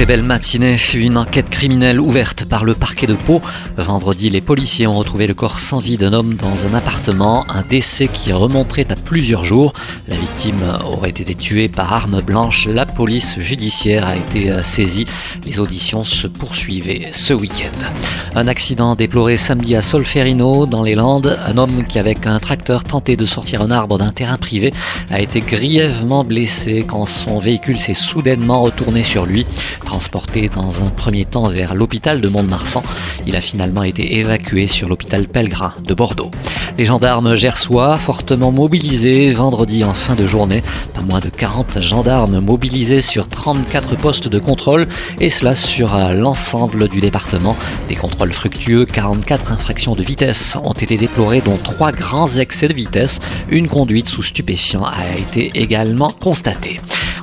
Très belle matinée, une enquête criminelle ouverte par le parquet de Pau. Vendredi, les policiers ont retrouvé le corps sans vie d'un homme dans un appartement, un décès qui remonterait à plusieurs jours. La victime aurait été tuée par arme blanche. La police judiciaire a été saisie. Les auditions se poursuivaient ce week-end. Un accident déploré samedi à Solferino, dans les Landes. Un homme qui, avec un tracteur, tentait de sortir un arbre d'un terrain privé, a été grièvement blessé quand son véhicule s'est soudainement retourné sur lui. Transporté dans un premier temps vers l'hôpital de Mont-de-Marsan, il a finalement été évacué sur l'hôpital Pellegrin de Bordeaux. Les gendarmes gersois, fortement mobilisés vendredi en fin de journée, pas moins de 40 gendarmes mobilisés sur 34 postes de contrôle, et cela sur l'ensemble du département. Des contrôles fructueux, 44 infractions de vitesse ont été déplorées, dont 3 grands excès de vitesse. Une conduite sous stupéfiants a été également constatée.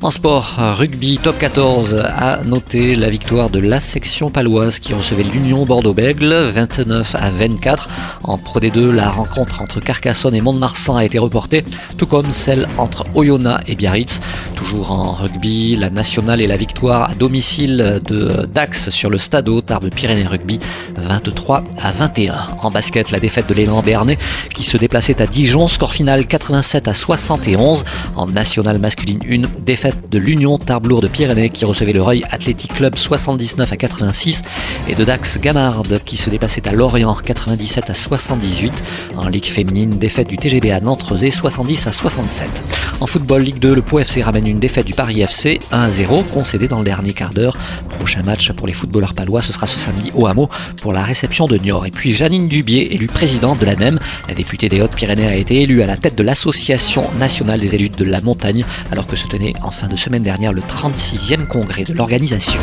En sport, rugby top 14 a noté la victoire de la section paloise qui recevait l'Union Bordeaux-Bègle 29 à 24. En Pro D2, la rencontre entre Carcassonne et Mont-de-Marsan a été reportée, tout comme celle entre Oyonnax et Biarritz. Toujours en rugby, la nationale et la victoire à domicile de Dax sur le stade Tarbes Pyrénées Rugby 23 à 21. En basket, la défaite de l'élan Béarnais qui se déplaçait à Dijon, score final 87 à 71. En nationale masculine 1, défaite de l'Union Tarbes de Pyrénées qui recevait le Reuil Athletic Club 79 à 86 et de Dax Gamard qui se déplaçait à Lorient 97 à 78. En Ligue féminine, défaite du TGB à Nantes 70 à 67. En football Ligue 2, le Pau FC ramène une défaite du Paris FC 1 0 concédée dans le dernier quart d'heure. Prochain match pour les footballeurs palois, ce sera ce samedi au Hameau pour la réception de Niort. Et puis Janine Dubier, élue présidente de la NEM, la députée des Hautes-Pyrénées a été élue à la tête de l'Association nationale des élus de la montagne alors que se tenait en fin de semaine dernière le 36e congrès de l'organisation.